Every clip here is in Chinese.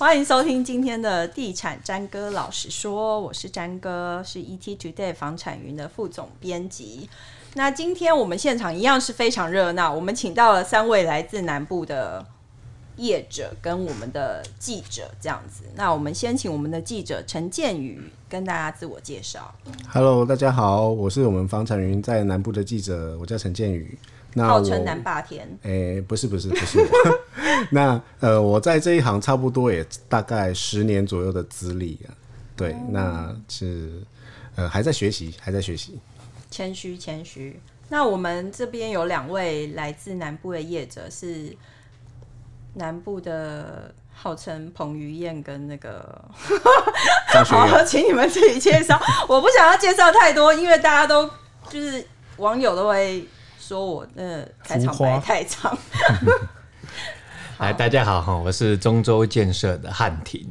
欢迎收听今天的地产詹哥老实说，我是詹哥，是 ET Today 房产云的副总编辑。那今天我们现场一样是非常热闹，我们请到了三位来自南部的业者跟我们的记者，这样子。那我们先请我们的记者陈建宇跟大家自我介绍。Hello，大家好，我是我们房产云在南部的记者，我叫陈建宇。那号称南霸天，哎、欸，不是不是不是我。那呃，我在这一行差不多也大概十年左右的资历啊。对，嗯、那是呃还在学习，还在学习。谦虚谦虚。那我们这边有两位来自南部的业者，是南部的号称彭于晏跟那个。好，请你们自己介绍。我不想要介绍太多，因为大家都就是网友都会。说我呃开场白太长。来，大家好哈，我是中州建设的汉庭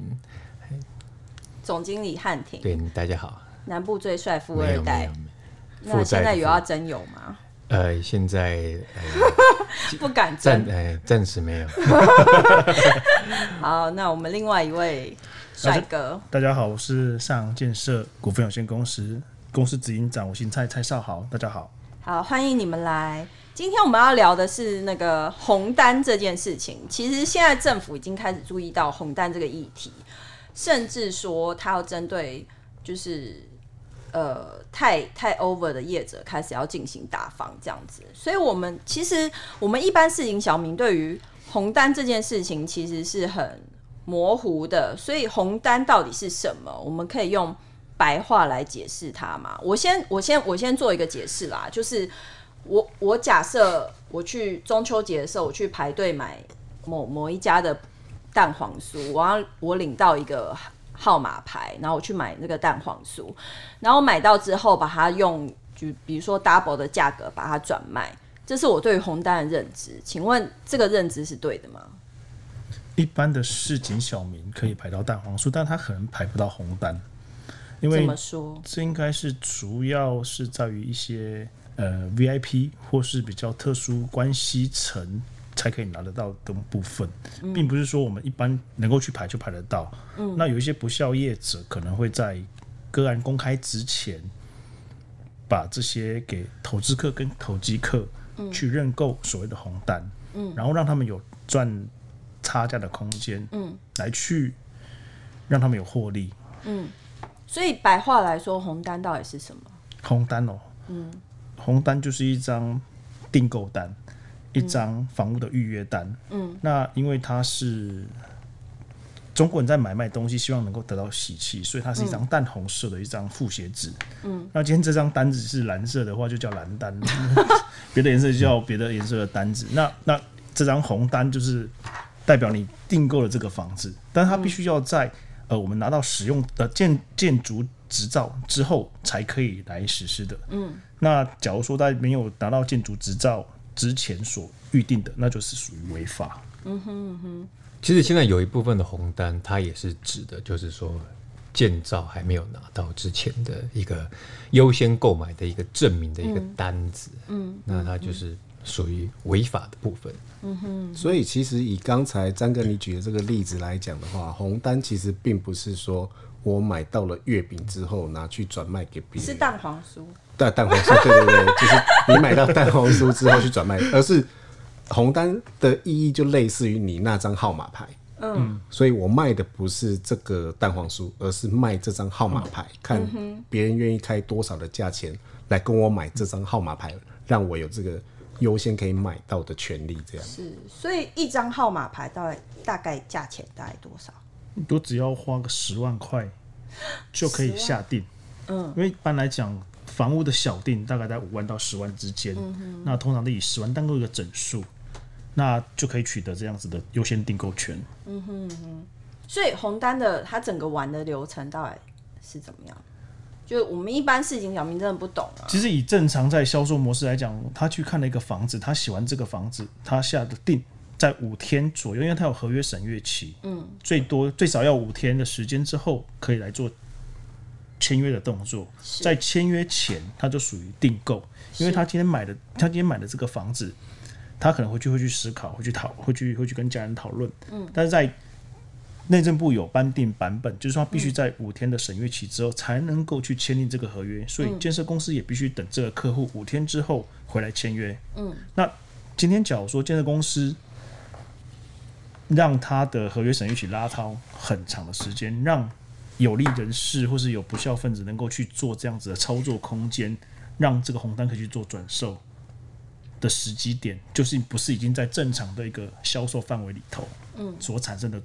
总经理汉庭。对，大家好。南部最帅富二代。那现在有要征友吗？呃，现在、呃、不敢暂，哎，暂时没有。好，那我们另外一位帅哥，大家好，我是上阳建设股份有限公司公司执行长，我姓蔡，蔡少豪，大家好。好，欢迎你们来。今天我们要聊的是那个红单这件事情。其实现在政府已经开始注意到红单这个议题，甚至说他要针对就是呃太太 over 的业者开始要进行打防这样子。所以，我们其实我们一般市井小民对于红单这件事情其实是很模糊的。所以，红单到底是什么？我们可以用。白话来解释它嘛？我先我先我先做一个解释啦，就是我我假设我去中秋节的时候，我去排队买某某一家的蛋黄酥，我要我领到一个号码牌，然后我去买那个蛋黄酥，然后买到之后把它用就比如说 double 的价格把它转卖，这是我对于红单的认知。请问这个认知是对的吗？一般的市井小民可以排到蛋黄酥，但他可能排不到红单。因为这应该是主要是在于一些呃 VIP 或是比较特殊关系层才可以拿得到的部分，并不是说我们一般能够去排就排得到。嗯，那有一些不肖业者可能会在个案公开之前，把这些给投资客跟投机客去认购所谓的红单，嗯，然后让他们有赚差价的空间，嗯，来去让他们有获利，嗯。所以白话来说，红单到底是什么？红单哦，嗯，红单就是一张订购单，嗯、一张房屋的预约单。嗯，那因为它是中国人在买卖东西，希望能够得到喜气，所以它是一张淡红色的一张复写纸。嗯，那今天这张单子是蓝色的话，就叫蓝单；别的颜色就叫别的颜色的单子。那那这张红单就是代表你订购了这个房子，但是它必须要在。呃，我们拿到使用的建建筑执照之后，才可以来实施的。嗯，那假如说在没有拿到建筑执照之前所预定的，那就是属于违法。嗯哼嗯哼。其实现在有一部分的红单，它也是指的，就是说建造还没有拿到之前的一个优先购买的一个证明的一个单子。嗯，嗯，那它就是。属于违法的部分。嗯哼，所以其实以刚才张哥你举的这个例子来讲的话，红单其实并不是说我买到了月饼之后拿去转卖给别人，是蛋黄酥。对，蛋黄酥，对对对，就是你买到蛋黄酥之后去转卖，而是红单的意义就类似于你那张号码牌。嗯，所以我卖的不是这个蛋黄酥，而是卖这张号码牌，嗯、看别人愿意开多少的价钱来跟我买这张号码牌，让我有这个。优先可以买到的权利，这样是，所以一张号码牌大概大概价钱大概多少？都只要花个十万块就可以下定。嗯，因为一般来讲，房屋的小定大概在五万到十万之间。嗯哼，那通常都以十万当做一个整数，那就可以取得这样子的优先订购权。嗯哼嗯哼，所以红单的它整个玩的流程到底是怎么样？就我们一般市井小民真的不懂啊。其实以正常在销售模式来讲，他去看了一个房子，他喜欢这个房子，他下的定在五天左右，因为他有合约审阅期，嗯，最多最少要五天的时间之后可以来做签约的动作。在签约前，他就属于订购，因为他今天买的，他今天买的这个房子，他可能会去会去思考，会去讨，会去会去跟家人讨论，嗯，但是在内政部有颁定版本，就是说他必须在五天的审阅期之后才能够去签订这个合约，所以建设公司也必须等这个客户五天之后回来签约。嗯，那今天假如说建设公司让他的合约审阅期拉长很长的时间，让有利人士或是有不肖分子能够去做这样子的操作空间，让这个红单可以去做转售的时机点，就是不是已经在正常的一个销售范围里头，嗯，所产生的。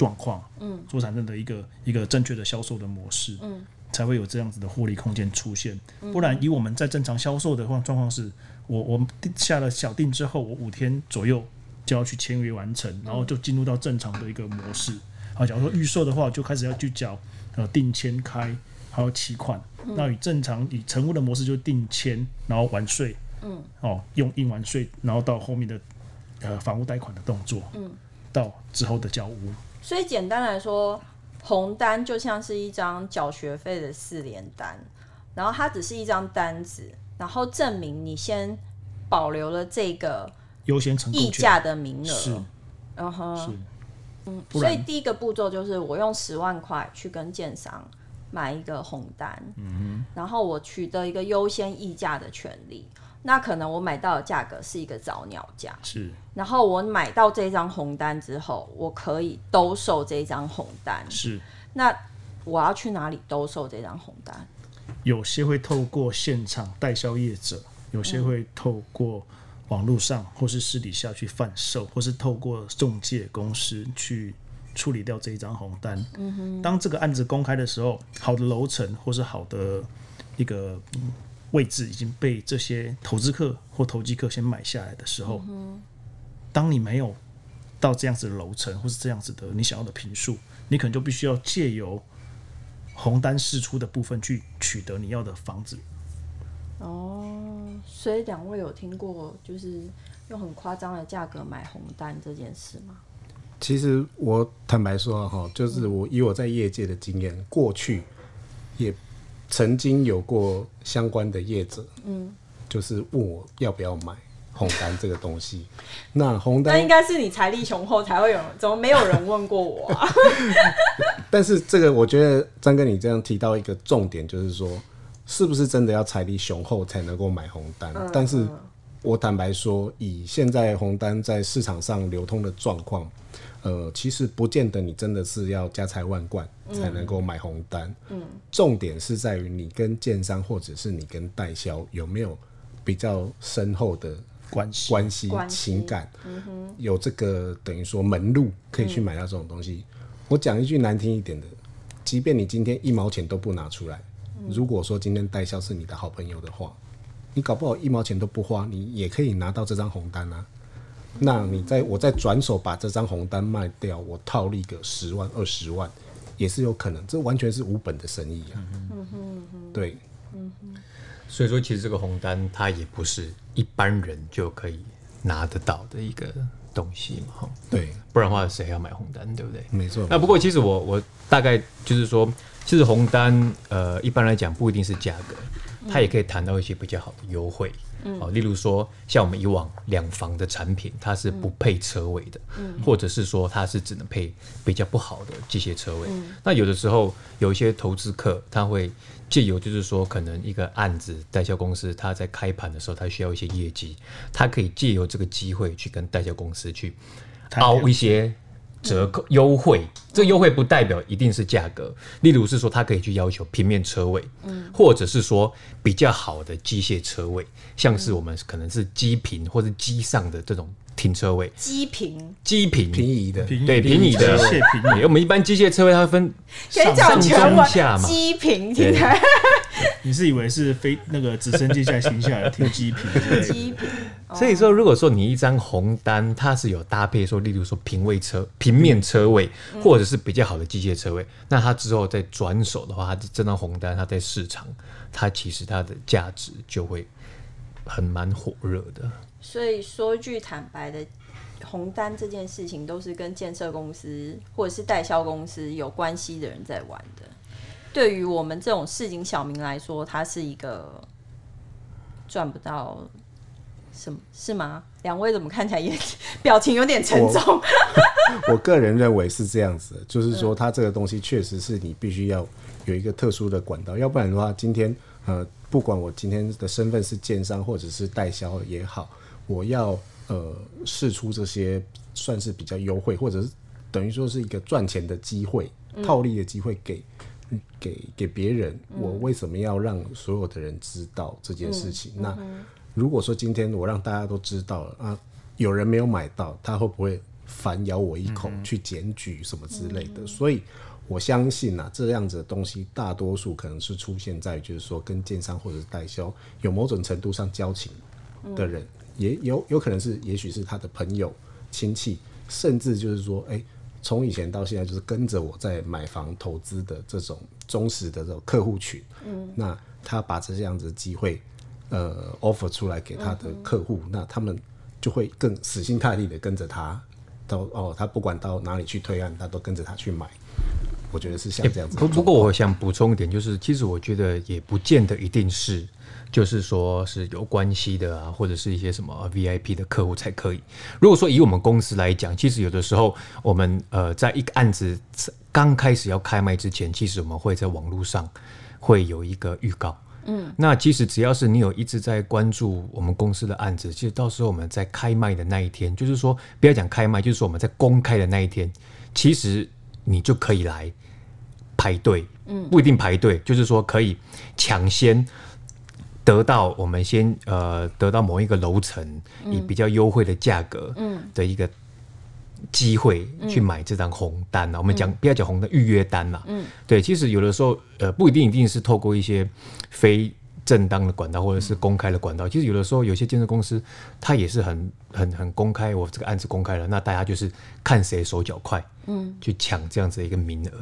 状况，嗯，所产生的一个一个正确的销售的模式，嗯，才会有这样子的获利空间出现。不然，以我们在正常销售的话，状况是我我们下了小定之后，我五天左右就要去签约完成，然后就进入到正常的一个模式。好，假如说预售的话，就开始要去缴呃定签开还有期款。那以正常以成屋的模式，就定签然后完税，嗯，哦，用印完税，然后到后面的呃房屋贷款的动作，嗯，到之后的交屋。所以简单来说，红单就像是一张缴学费的四联单，然后它只是一张单子，然后证明你先保留了这个优先成溢价的名额。是，然后是，嗯，所以第一个步骤就是我用十万块去跟建商买一个红单，嗯，然后我取得一个优先议价的权利。那可能我买到的价格是一个早鸟价，是。然后我买到这张红单之后，我可以兜售这张红单，是。那我要去哪里兜售这张红单？有些会透过现场代销业者，有些会透过网络上或是私底下去贩售，或是透过中介公司去处理掉这一张红单。嗯哼。当这个案子公开的时候，好的楼层或是好的一个。嗯位置已经被这些投资客或投机客先买下来的时候，嗯、当你没有到这样子的楼层或是这样子的你想要的平数，你可能就必须要借由红单释出的部分去取得你要的房子。哦，所以两位有听过就是用很夸张的价格买红单这件事吗？其实我坦白说哈，就是我以我在业界的经验，嗯、过去也。曾经有过相关的业者，嗯，就是问我要不要买红单这个东西。那红单，那应该是你财力雄厚才会有，怎么没有人问过我啊？但是这个，我觉得张哥你这样提到一个重点，就是说，是不是真的要财力雄厚才能够买红单？嗯，但是我坦白说，以现在红单在市场上流通的状况。呃，其实不见得你真的是要家财万贯才能够买红单。嗯，重点是在于你跟建商或者是你跟代销有没有比较深厚的关系、关系、情感。嗯，有这个等于说门路可以去买到这种东西。嗯，我讲一句难听一点的，即便你今天一毛钱都不拿出来，如果说今天代销是你的好朋友的话，你搞不好一毛钱都不花，你也可以拿到这张红单啊。那你在我再转手把这张红单卖掉，我套利个十万二十万，也是有可能。这完全是无本的生意啊。嗯哼，对。嗯哼。所以说，其实这个红单它也不是一般人就可以拿得到的一个东西嘛。对。不然的话，谁要买红单？对不对？没错。那不过，其实我我大概就是说，其实红单呃，一般来讲不一定是价格，它也可以谈到一些比较好的优惠。哦，例如说，像我们以往两房的产品，它是不配车位的，嗯，或者是说它是只能配比较不好的机械车位。嗯，那有的时候有一些投资客，他会借由就是说，可能一个案子代销公司他在开盘的时候，他需要一些业绩，他可以借由这个机会去跟代销公司去凹一些。折扣优惠，这优惠不代表一定是价格。例如是说，他可以去要求平面车位，嗯，或者是说比较好的机械车位，像是我们可能是机坪或者机上的这种停车位。机坪，机坪，平移的，对，平移的。我们一般机械车位它会分上上中下嘛。机坪，听起来。你是以为是飞那个直升机在停下来停机坪？机坪。所以说，如果说你一张红单，它是有搭配说，例如说平位车、平面车位，或者是比较好的机械车位，那它之后再转手的话，它这张红单它在市场，它其实它的价值就会很蛮火热的。所以说句坦白的，红单这件事情都是跟建设公司或者是代销公司有关系的人在玩的。对于我们这种市井小民来说，它是一个赚不到。什么是吗？两位怎么看起来也 表情有点沉重？我个人认为是这样子的，就是说，它这个东西确实是你必须要有一个特殊的管道，要不然的话，今天呃，不管我今天的身份是建商或者是代销也好，我要呃试出这些算是比较优惠，或者是等于说是一个赚钱的机会、套利的机会给给给别人，我为什么要让所有的人知道这件事情？那如果说今天我让大家都知道了啊，有人没有买到，他会不会？反咬我一口，去检举什么之类的，所以我相信啊，这样子的东西大多数可能是出现在就是说跟建商或者是代销有某种程度上交情的人，也有有可能是，也许是他的朋友、亲戚，甚至就是说，哎，从以前到现在就是跟着我在买房投资的这种忠实的这种客户群，嗯，那他把这样子的机会呃 offer 出来给他的客户，那他们就会更死心塌地的跟着他。到哦，他不管到哪里去推案，他都跟着他去买。我觉得是像这样子。不不过，我想补充一点，就是其实我觉得也不见得一定是，就是说是有关系的啊，或者是一些什么 VIP 的客户才可以。如果说以我们公司来讲，其实有的时候我们呃，在一个案子刚开始要开卖之前，其实我们会在网络上会有一个预告。嗯，那其实只要是你有一直在关注我们公司的案子，其实到时候我们在开卖的那一天，就是说不要讲开卖，就是说我们在公开的那一天，其实你就可以来排队，嗯，不一定排队，就是说可以抢先得到我们先呃得到某一个楼层以比较优惠的价格，嗯的一个。机会去买这张红单、嗯、我们讲不要讲红单，预约单啦。嗯，对，其实有的时候呃不一定一定是透过一些非正当的管道或者是公开的管道，嗯、其实有的时候有些建设公司它也是很很很公开，我这个案子公开了，那大家就是看谁手脚快，嗯，去抢这样子的一个名额。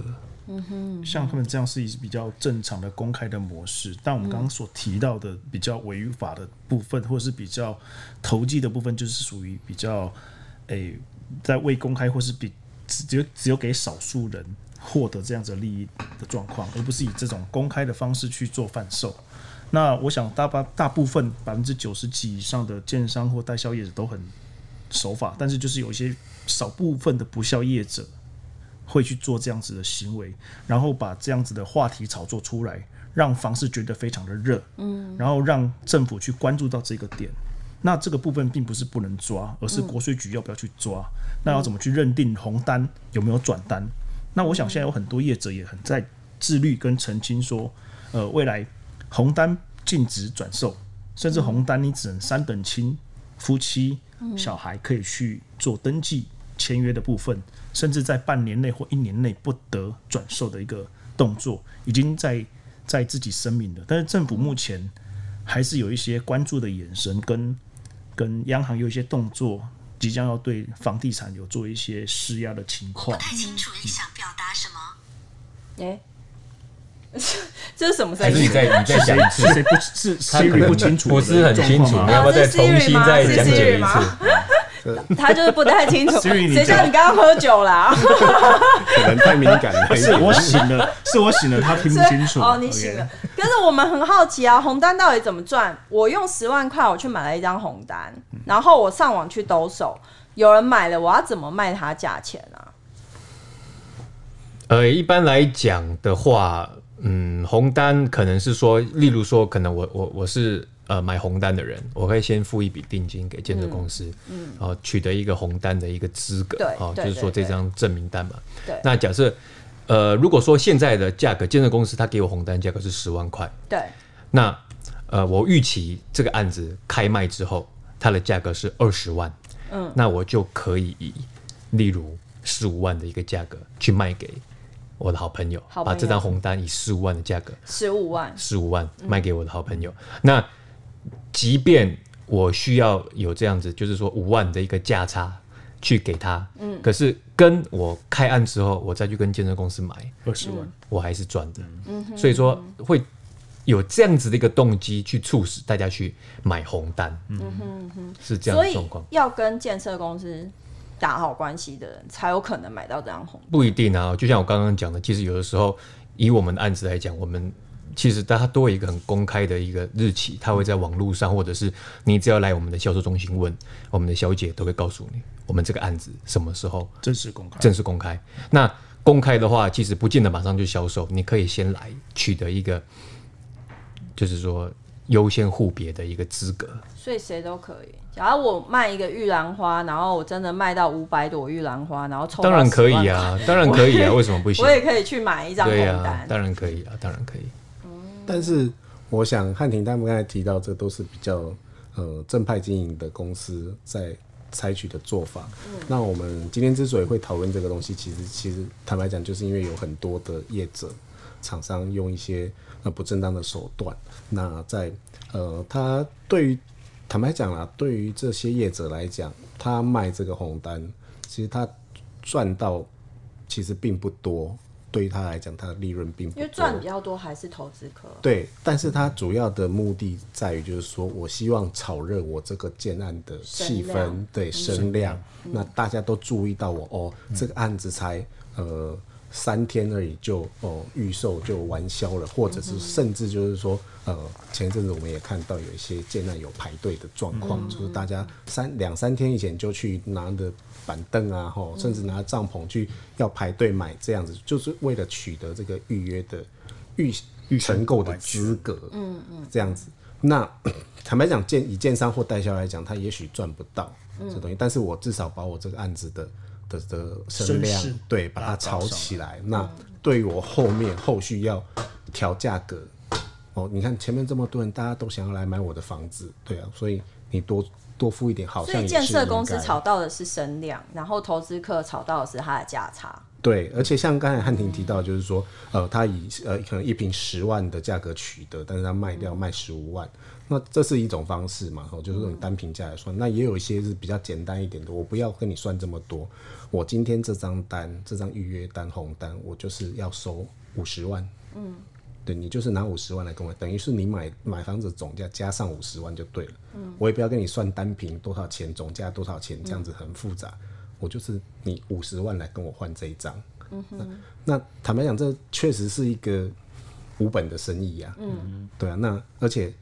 嗯哼，像他们这样是比较正常的公开的模式，但我们刚刚所提到的比较违法的部分，或是比较投机的部分，就是属于比较诶。在未公开或是比只有只有给少数人获得这样子利益的状况，而不是以这种公开的方式去做贩售。那我想大把大部分百分之九十几以上的建商或代销业者都很守法，但是就是有一些少部分的不肖业者会去做这样子的行为，然后把这样子的话题炒作出来，让房市觉得非常的热，嗯，然后让政府去关注到这个点。那这个部分并不是不能抓，而是国税局要不要去抓？嗯、那要怎么去认定红单有没有转单？那我想现在有很多业者也很在自律跟澄清说，呃，未来红单禁止转售，甚至红单你只能三等亲、夫妻、小孩可以去做登记签约的部分，甚至在半年内或一年内不得转售的一个动作，已经在在自己声明了。但是政府目前还是有一些关注的眼神跟。跟央行有一些动作，即将要对房地产有做一些施压的情况。不太清楚你想表达什么？哎、嗯，这是什么声音？你再你再讲一次，谁不是 Siri 不清楚？不是很清楚，你要不要再重新再讲解一次？他就是不太清楚，谁叫你刚刚喝酒啦？可能太敏感了。是我醒了，是我醒了，他听不清楚。哦，你醒了。可是我们很好奇啊，红单到底怎么赚？我用十万块我去买了一张红单，然后我上网去兜售，有人买了，我要怎么卖他价钱啊？呃，一般来讲的话，嗯，红单可能是说，例如说，可能我我我是。呃，买红单的人，我可以先付一笔定金给建设公司，嗯，然后取得一个红单的一个资格，啊，就是说这张证明单嘛。对。那假设，呃，如果说现在的价格，建设公司他给我红单价格是十万块，对。那呃，我预期这个案子开卖之后，它的价格是二十万，嗯，那我就可以以例如十五万的一个价格去卖给我的好朋友，把这张红单以十五万的价格，十五万，十五万卖给我的好朋友，嗯、那。即便我需要有这样子，就是说五万的一个价差去给他，嗯，可是跟我开案之后，我再去跟建设公司买二十万，我还是赚的，嗯，所以说会有这样子的一个动机去促使大家去买红单，嗯哼哼，是这样的状况。要跟建设公司打好关系的人，才有可能买到这张红单。不一定啊，就像我刚刚讲的，其实有的时候以我们的案子来讲，我们。其实大家都有一个很公开的一个日期，它会在网络上，或者是你只要来我们的销售中心问，我们的小姐都会告诉你，我们这个案子什么时候正式公开。正式公开。那公开的话，其实不见得马上就销售，你可以先来取得一个，就是说优先互别的一个资格。所以谁都可以。假如我卖一个玉兰花，然后我真的卖到五百朵玉兰花，然后抽，当然可以啊，当然可以啊，为什么不行？我也可以去买一张红单。啊，当然可以啊，当然可以。嗯、但是我想汉庭他们刚才提到，这都是比较呃正派经营的公司在采取的做法。嗯、那我们今天之所以会讨论这个东西，其实其实坦白讲，就是因为有很多的业者厂商用一些呃不正当的手段，那在呃他对于。坦白讲啦，对于这些业者来讲，他卖这个红单，其实他赚到其实并不多。对于他来讲，他的利润并不。因为赚比较多还是投资客。对，但是他主要的目的在于，就是说我希望炒热我这个建案的气氛，对声量。那大家都注意到我哦，这个案子才呃。三天而已就哦预售就完销了，或者是甚至就是说呃前一阵子我们也看到有一些建案有排队的状况，嗯、就是大家三两三天以前就去拿着板凳啊，吼，甚至拿帐篷去要排队买这样子，就是为了取得这个预约的预预成购的资格，嗯嗯，这样子。那 坦白讲，建以建商或代销来讲，他也许赚不到这东西，但是我至少把我这个案子的。的的声量，对，把它炒起来。那对于我后面后续要调价格，哦，你看前面这么多人，大家都想要来买我的房子，对啊，所以你多多付一点，好像也是应该。所以建设公司炒到的是声量，然后投资客炒到的是它的价差。对，而且像刚才汉庭提到，就是说，呃，他以呃可能一瓶十万的价格取得，但是他卖掉卖十五万。那这是一种方式嘛，哦，就是用单坪价来算。那也有一些是比较简单一点的，我不要跟你算这么多。我今天这张单，这张预约单红单，我就是要收五十万。嗯，对，你就是拿五十万来跟我，等于是你买买房子总价加上五十万就对了。嗯，我也不要跟你算单坪多少钱，总价多少钱，这样子很复杂。嗯，我就是你五十万来跟我换这一张。嗯哼，那，那坦白讲，这确实是一个无本的生意呀。嗯，对啊，那而且。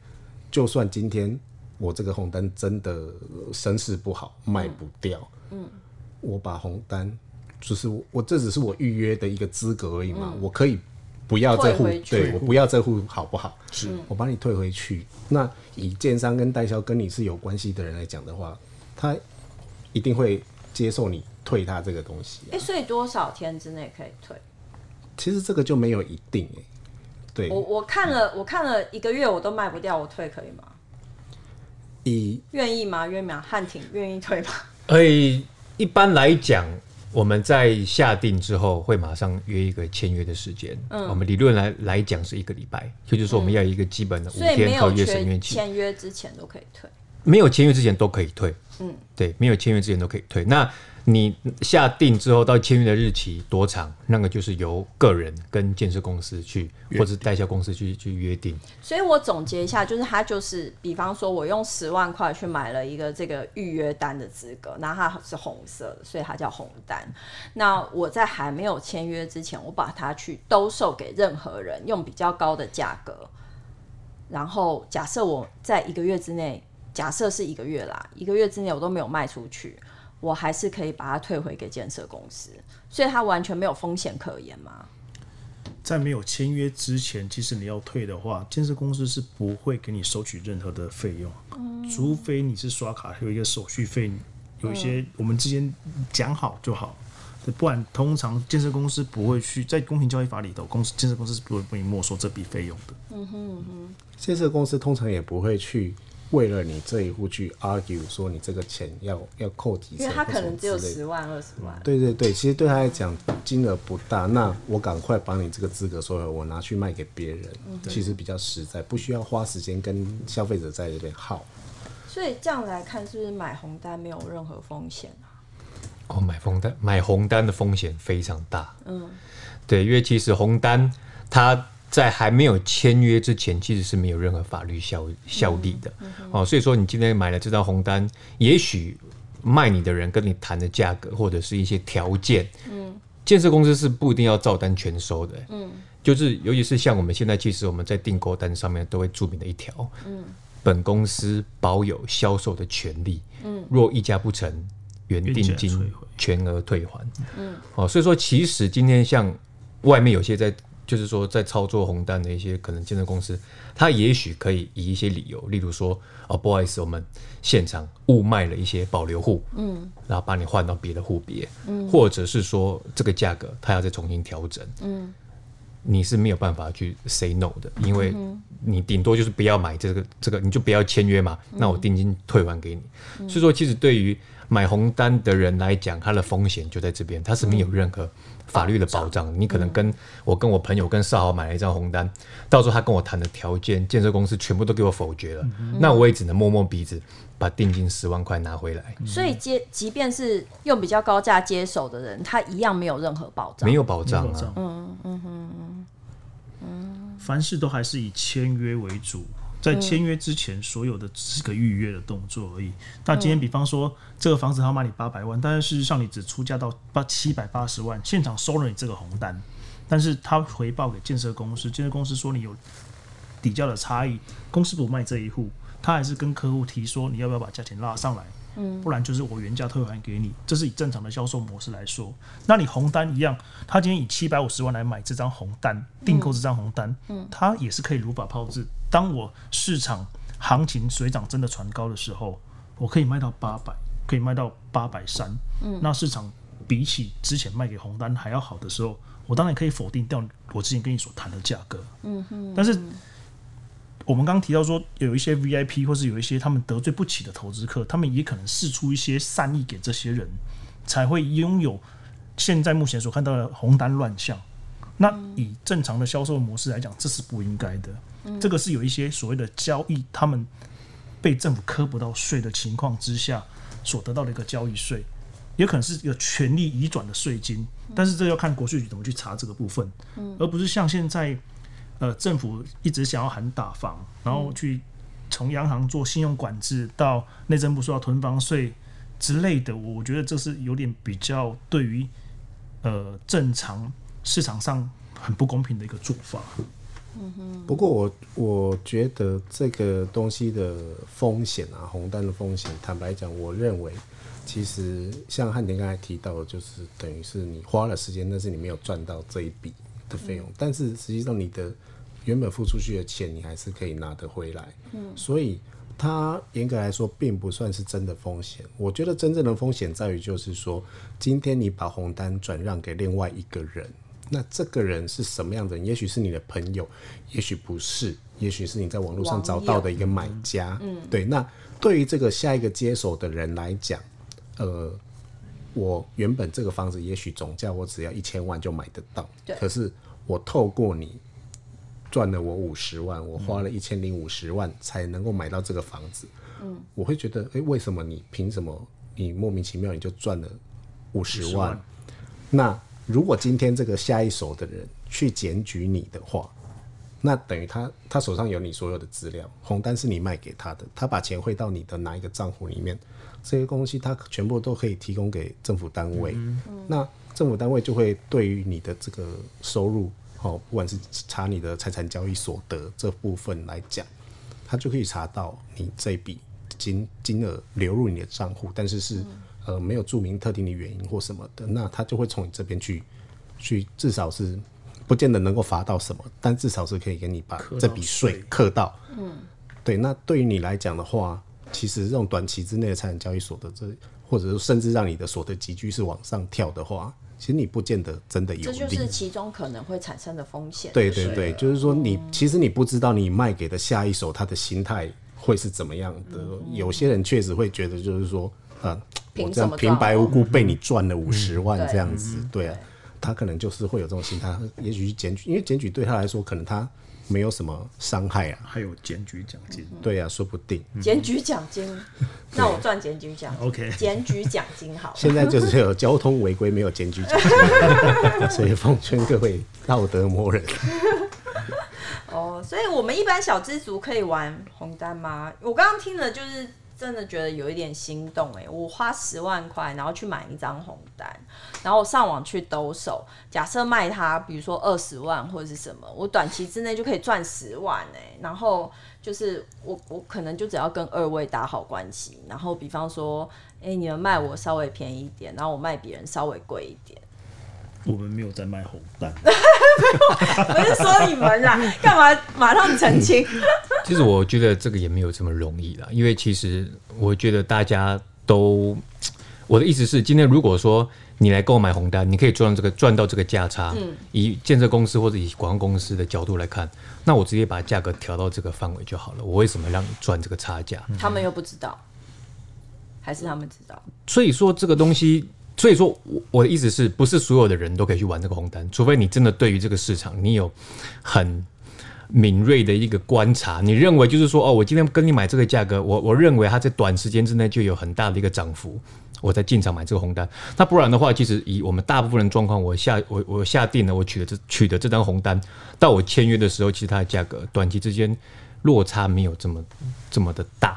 就算今天我这个红单真的声势不好，卖不掉，嗯，我把红单就是我这只是我预约的一个资格而已嘛，我可以不要这户，对，我不要这户好不好？是我把你退回去。那以建商跟代销跟你是有关系的人来讲的话，他一定会接受你退他这个东西。哎，所以多少天之内可以退？其实这个就没有一定哎。对我我看了我看了一个月我都卖不掉，我退可以吗？以愿意吗？愿意吗？汉庭愿意退吗？哎，一般来讲，我们在下定之后会马上约一个签约的时间。嗯，我们理论来来讲是一个礼拜，也就是说我们要一个基本的五天合约审约期。签约之前都可以退，没有签约之前都可以退。嗯，对，没有签约之前都可以退。那你下定之后到签约的日期多长？那个就是由个人跟建设公司去，或者代销公司去去约定。所以我总结一下，就是他就是，比方说我用十万块去买了一个这个预约单的资格，那它是红色的，所以它叫红单。那我在还没有签约之前，我把它去兜售给任何人，用比较高的价格。然后假设我在一个月之内，假设是一个月啦，一个月之内我都没有卖出去。我还是可以把它退回给建设公司，所以它完全没有风险可言吗？在没有签约之前，其实你要退的话，建设公司是不会给你收取任何的费用，嗯、除非你是刷卡有一个手续费，有一些我们之间讲好就好，嗯、不然通常建设公司不会去在公平交易法里头，公司建设公司是不会被你没收这笔费用的。嗯哼嗯哼，建设公司通常也不会去。为了你这一户去 argue 说你这个钱要要扣几，因为他可能只有十万二十万。对对对，其实对他来讲金额不大，那我赶快把你这个资格收回来，我拿去卖给别人，嗯、其实比较实在，不需要花时间跟消费者在这边耗。所以这样来看，是不是买红单没有任何风险啊？哦，买红单买红单的风险非常大。嗯，对，因为其实红单它。在还没有签约之前，其实是没有任何法律效效力的。嗯嗯、哦，所以说你今天买了这张红单，也许卖你的人跟你谈的价格或者是一些条件，嗯，建设公司是不一定要照单全收的。嗯，就是尤其是像我们现在，其实我们在订购单上面都会注明的一条，嗯，本公司保有销售的权利，嗯，若议价不成，原定金全额退还，嗯，哦，所以说其实今天像外面有些在。就是说，在操作红单的一些可能建设公司，他也许可以以一些理由，例如说，哦，不好意思，我们现场误卖了一些保留户，嗯，然后把你换到别的户别，嗯，或者是说这个价格他要再重新调整，嗯，你是没有办法去 say no 的，因为你顶多就是不要买这个这个，你就不要签约嘛，那我定金退还给你。所以说，其实对于买红单的人来讲，他的风险就在这边，他是没有任何。法律的保障，你可能跟我跟我朋友跟少豪买了一张红单，到时候他跟我谈的条件，建设公司全部都给我否决了，那我也只能摸摸鼻子，把定金十万块拿回来。所以接，即便是用比较高价接手的人，他一样没有任何保障，没有保障啊。嗯嗯嗯嗯，凡事都还是以签约为主。在签约之前，所有的只是个预约的动作而已。那今天，比方说这个房子他卖你八百万，但是事实上你只出价到八七百八十万，现场收了你这个红单，但是他回报给建设公司，建设公司说你有底价的差异，公司不卖这一户，他还是跟客户提说你要不要把价钱拉上来。嗯，不然就是我原价退还给你，这是以正常的销售模式来说。那你红单一样，他今天以七百五十万来买这张红单，订购这张红单，嗯，他也是可以如法炮制。当我市场行情水涨真的船高的时候，我可以卖到八百，可以卖到八百三。嗯，那市场比起之前卖给红单还要好的时候，我当然可以否定掉我之前跟你所谈的价格。嗯哼，但是。我们刚刚提到说，有一些 VIP 或是有一些他们得罪不起的投资客，他们也可能试出一些善意给这些人，才会拥有现在目前所看到的红单乱象。那以正常的销售模式来讲，这是不应该的。这个是有一些所谓的交易，他们被政府科不到税的情况之下所得到的一个交易税，也可能是一个权利移转的税金。但是这要看国税局怎么去查这个部分，而不是像现在。呃，政府一直想要喊打房，然后去从央行做信用管制，到内政部说要囤房税之类的，我觉得这是有点比较对于呃正常市场上很不公平的一个做法。嗯哼。不过我我觉得这个东西的风险啊，红单的风险，坦白讲，我认为其实像汉典刚才提到的，就是等于是你花了时间，但是你没有赚到这一笔。的费用，但是实际上你的原本付出去的钱，你还是可以拿得回来。嗯，所以它严格来说并不算是真的风险。我觉得真正的风险在于，就是说今天你把红单转让给另外一个人，那这个人是什么样的人？也许是你的朋友，也许不是，也许是你在网络上找到的一个买家。嗯，对。那对于这个下一个接手的人来讲，呃。我原本这个房子也许总价我只要一千万就买得到，可是我透过你赚了我五十万，我花了一千零五十万才能够买到这个房子，嗯，我会觉得，为什么你凭什么你莫名其妙你就赚了五十万？那如果今天这个下一手的人去检举你的话，那等于他他手上有你所有的资料，红单是你卖给他的，他把钱汇到你的哪一个账户里面？这些东西他全部都可以提供给政府单位，嗯、那政府单位就会对于你的这个收入，哦，不管是查你的财产交易所得这部分来讲，他就可以查到你这笔金金额流入你的账户，但是是、嗯、呃没有注明特定的原因或什么的，那他就会从你这边去去至少是不见得能够罚到什么，但至少是可以给你把这笔税克到。嗯，对，那对于你来讲的话。其实这种短期之内的财产交易所得，这或者说甚至让你的所得急剧是往上跳的话，其实你不见得真的有利。这就是其中可能会产生的风险。对对对，就是说你其实你不知道你卖给的下一手他的心态会是怎么样的。有些人确实会觉得就是说，啊，我这样平白无故被你赚了五十万这样子，对啊，他可能就是会有这种心态。也许去检举，因为检举对他来说可能他。没有什么伤害啊，还有检举奖金，对啊，说不定检举奖金，那我赚检举奖，OK，检举奖金好。现在就是有交通违规，没有检举奖金，所以奉劝各位道德魔人。哦，所以我们一般小资族可以玩红单吗？我刚刚听了，就是真的觉得有一点心动哎、我花十万块，然后去买一张红单，然后上网去兜售，假设卖它，比如说二十万或者是什么，我短期之内就可以赚十万哎、然后就是我我可能就只要跟二位打好关系，然后比方说，哎、你们卖我稍微便宜一点，然后我卖别人稍微贵一点。我们没有在卖红单，不是说你们啦，干嘛马上澄清？其实我觉得这个也没有这么容易啦，因为其实我觉得大家都，我的意思是，今天如果说你来购买红单，你可以赚这个赚到这个价差，嗯，以建设公司或者以广告公司的角度来看，那我直接把价格调到这个范围就好了。我为什么让你赚这个差价？他们又不知道，还是他们知道？所以说这个东西。所以说，我我的意思是不是所有的人都可以去玩这个红单？除非你真的对于这个市场你有很敏锐的一个观察，你认为就是说，哦，我今天跟你买这个价格，我我认为它在短时间之内就有很大的一个涨幅，我在进场买这个红单。那不然的话，其实以我们大部分人状况，我下我我下定了，我取的这取得这张红单，到我签约的时候，其实它的价格短期之间落差没有这么这么的大。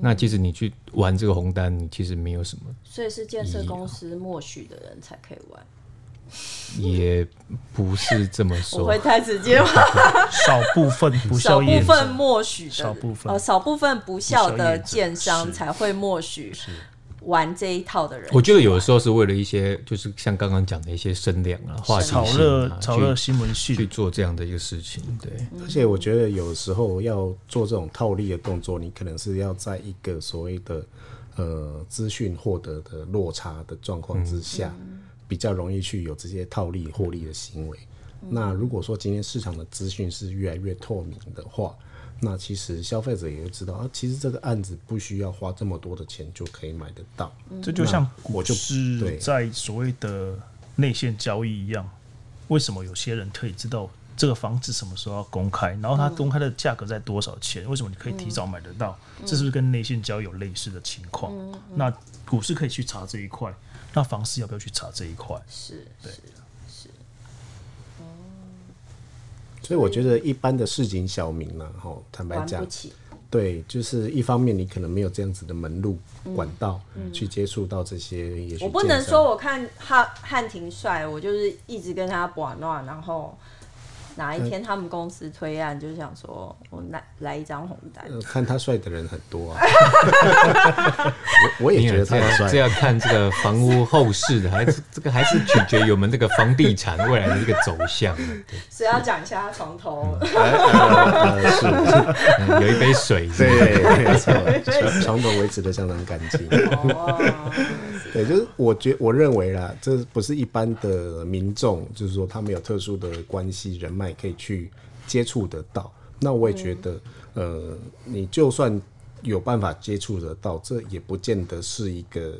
那即使你去玩这个红单，你其实没有什么，所以是建设公司默许的人才可以玩，也不是这么说。我会太直接吗？少部分不孝，少部分默许的，少部分。呃，少部分不孝的建商才会默许。玩这一套的人，我觉得有的时候是为了一些，就是像刚刚讲的一些声量啊、话题性啊，炒热炒热新闻去去做这样的一个事情。对，而且我觉得有时候要做这种套利的动作，你可能是要在一个所谓的呃资讯获得的落差的状况之下，嗯，比较容易去有这些套利获利的行为。嗯。那如果说今天市场的资讯是越来越透明的话，那其实消费者也会知道啊，其实这个案子不需要花这么多的钱就可以买得到。这就像我就是在所谓的内线交易一样，为什么有些人可以知道这个房子什么时候要公开，然后它公开的价格在多少钱？为什么你可以提早买得到？这是不是跟内线交易有类似的情况？那股市可以去查这一块，那房市要不要去查这一块？是，对。所以我觉得一般的市井小民呢，哈，坦白讲，对，就是一方面你可能没有这样子的门路管道去接触到这些，也许我不能说我看汉汉庭帅，我就是一直跟他玩闹，然后。哪一天他们公司推案，就想说我来来一张红单。呃、看他帅的人很多啊，我我也觉得他帅。这要看这个房屋后市的，还是这个还是取决于我们这个房地产未来的一个走向。所以要讲一下他床头，嗯 呃呃、是，是有一杯水，对，没错，床头维持的相当干净。哦对，就是我觉我认为啦，这不是一般的民众，就是说他们有特殊的关系人脉可以去接触得到。那我也觉得，嗯、呃，你就算有办法接触得到，这也不见得是一个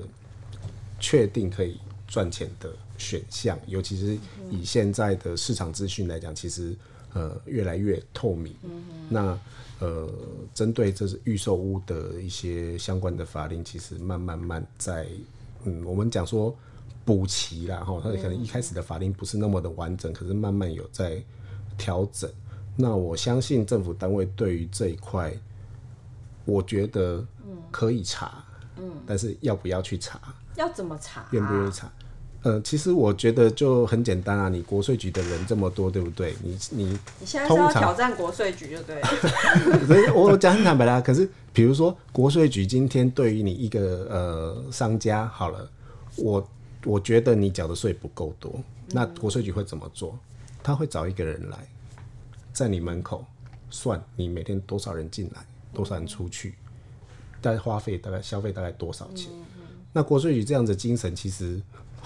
确定可以赚钱的选项。尤其是以现在的市场资讯来讲，其实呃越来越透明。嗯、那呃，针对这是预售屋的一些相关的法令，其实慢慢慢在。嗯，我们讲说补齐啦，哈，它可能一开始的法令不是那么的完整，可是慢慢有在调整。那我相信政府单位对于这一块，我觉得可以查，嗯，但是要不要去查？要怎么查？愿不愿意查？呃，其实我觉得就很简单啊，你国税局的人这么多，对不对？你你你现在是要挑战国税局，就对了。我讲很坦白啦，可是。比如说，国税局今天对于你一个呃商家好了，我我觉得你缴的税不够多，那国税局会怎么做？他会找一个人来，在你门口算你每天多少人进来，多少人出去，大概花费大概消费大概多少钱？那国税局这样的精神，其实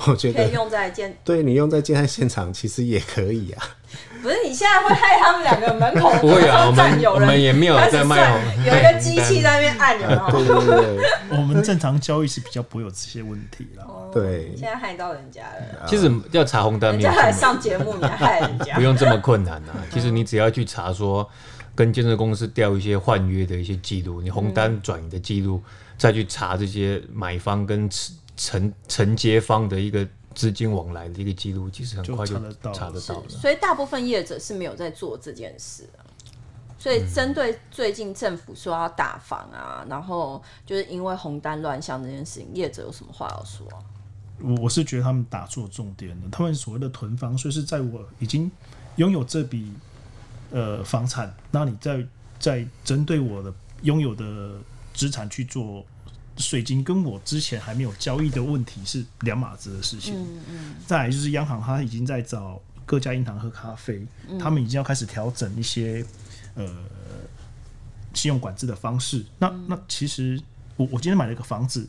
我觉得可以用在建，对你用在建案现场，其实也可以啊。不是你现在会害他们两个门口不会啊，我们我们也没有在卖，有一个机器在那边按，有对对对，我们正常交易是比较不会有这些问题了。对，现在害到人家了。其实要查红单，人家来上节目，你还害人家，不用这么困难啊。其实你只要去查说，跟建设公司调一些换约的一些记录，你红单转移的记录，再去查这些买方跟承承接方的一个。资金往来的一个记录，其实很快就查得到了。所以大部分业者是没有在做这件事的。所以针对最近政府说要打房啊，然后就是因为红单乱象这件事情，业者有什么话要说？我我是觉得他们打错重点了。他们所谓的囤房，所以是在我已经拥有这笔呃房产，那你在在针对我的拥有的资产去做水晶，跟我之前还没有交易的问题是两码子的事情。嗯嗯。再来就是央行，他已经在找各家银行喝咖啡，嗯、他们已经要开始调整一些呃信用管制的方式。那那其实我我今天买了一个房子，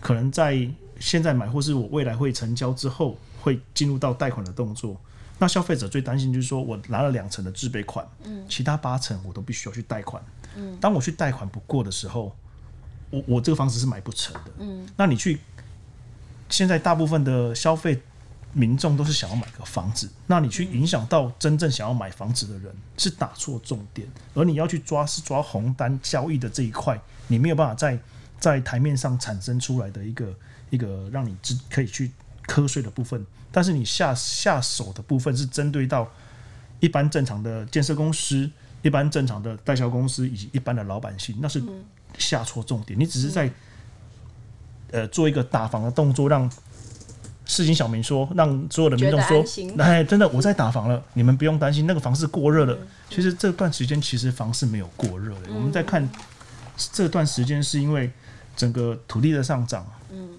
可能在现在买，或是我未来会成交之后，会进入到贷款的动作。那消费者最担心就是说，我拿了两成的自备款，嗯，其他八成我都必须要去贷款。嗯，当我去贷款不过的时候，我我这个房子是买不成的。嗯，那你去，现在大部分的消费民众都是想要买个房子，那你去影响到真正想要买房子的人，是打错重点，而你要去抓是抓红单交易的这一块，你没有办法在在台面上产生出来的一个。一个让你只可以去瞌睡的部分，但是你下下手的部分是针对到一般正常的建设公司、一般正常的代销公司以及一般的老百姓，那是下错重点。你只是在呃做一个打房的动作，让市井小民说，让所有的民众说，哎，真的我在打房了，你们不用担心，那个房是过热了。其实这段时间其实房是没有过热的。我们在看这段时间是因为整个土地的上涨。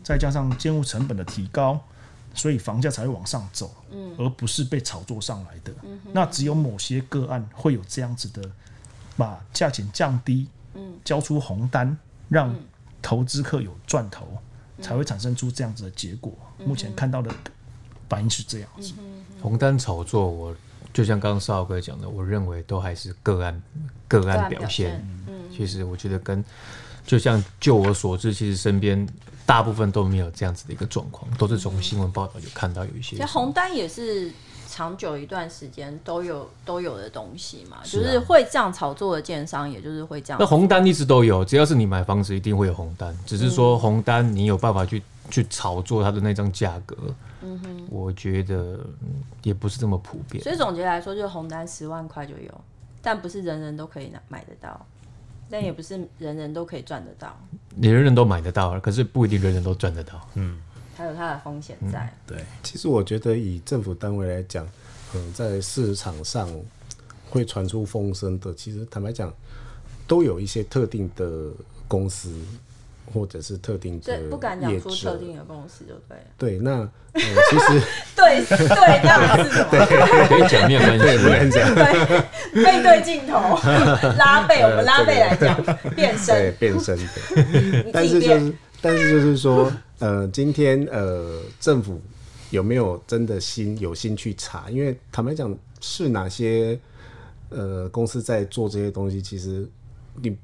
再加上建物成本的提高，所以房价才会往上走，嗯，而不是被炒作上来的。嗯、那只有某些个案会有这样子的，把价钱降低，嗯，交出红单，让投资客有赚头，嗯，才会产生出这样子的结果。嗯、目前看到的反应是这样子。嗯、红单炒作，我就像刚刚少哥讲的，我认为都还是个案个案表现。嗯，其实我觉得跟就像就我所知，其实身边。大部分都没有这样子的一个状况，都是从新闻报道就看到有一些。其实红单也是长久一段时间都有都有的东西嘛，是啊、就是会这样炒作的建商，也就是会这样。那红单一直都有，只要是你买房子，一定会有红单，只是说红单你有办法去去炒作它的那张价格。嗯哼，我觉得也不是这么普遍。所以总结来说，就是红单十万块就有，但不是人人都可以拿买得到。但也不是人人都可以赚得到，你人人都买得到，可是不一定人人都赚得到。嗯，还有它的风险在。嗯、对，其实我觉得以政府单位来讲，嗯，在市场上会传出风声的，其实坦白讲，都有一些特定的公司。或者是特定的，对，不敢讲出特定的公司就对了。对，那、呃、其实 对对，这样是什么？可以讲面分析，不能讲。对，背对镜头 拉背，我们拉背来讲变身，对，变身。但是就是，但是就是说，呃，今天呃，政府有没有真的心有心去查？因为坦白讲，是哪些呃公司在做这些东西？其实你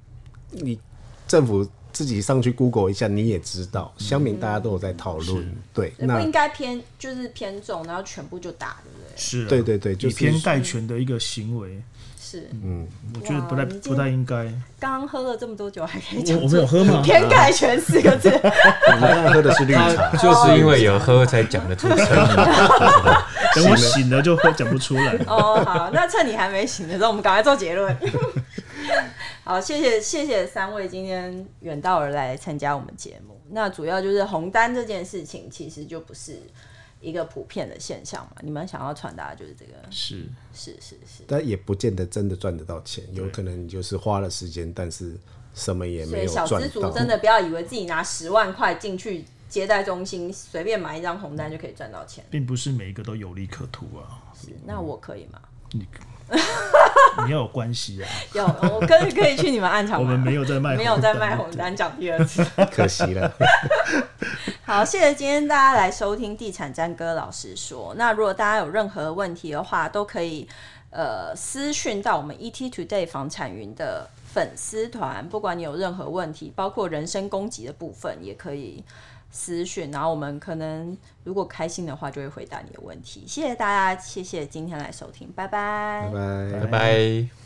你政府。自己上去 Google 一下，你也知道，乡民大家都有在讨论，嗯、对，那不应该偏就是偏重，然后全部就打，对不对？是、啊，对对对，就是、以偏概全的一个行为，是，嗯，我觉得不太不太应该。刚刚喝了这么多酒，还可以讲，我没有喝吗？偏概全四个字，我刚喝的是绿茶，就是因为有喝才讲得出来。等我醒了就喝讲不出来。哦，好，那趁你还没醒的时候，我们赶快做结论。好，谢谢谢谢三位今天远道而来参加我们节目。那主要就是红单这件事情，其实就不是一个普遍的现象嘛。你们想要传达的就是这个，是是是是，但也不见得真的赚得到钱，有可能你就是花了时间，但是什么也没有赚到。小资族真的不要以为自己拿十万块进去接待中心，随便买一张红单就可以赚到钱，并不是每一个都有利可图啊。是，那我可以吗？你。你要有关系啊！有，我可以可以去你们暗场。我们没有在卖，没有在卖红单，讲第二次，可惜了。好，谢谢今天大家来收听《地产詹哥老师说》。那如果大家有任何问题的话，都可以呃私讯到我们 ET Today 房产云的粉丝团。不管你有任何问题，包括人身攻击的部分，也可以。私讯，然后我们可能如果开心的话，就会回答你的问题。谢谢大家，谢谢今天来收听，拜拜，拜拜，拜拜。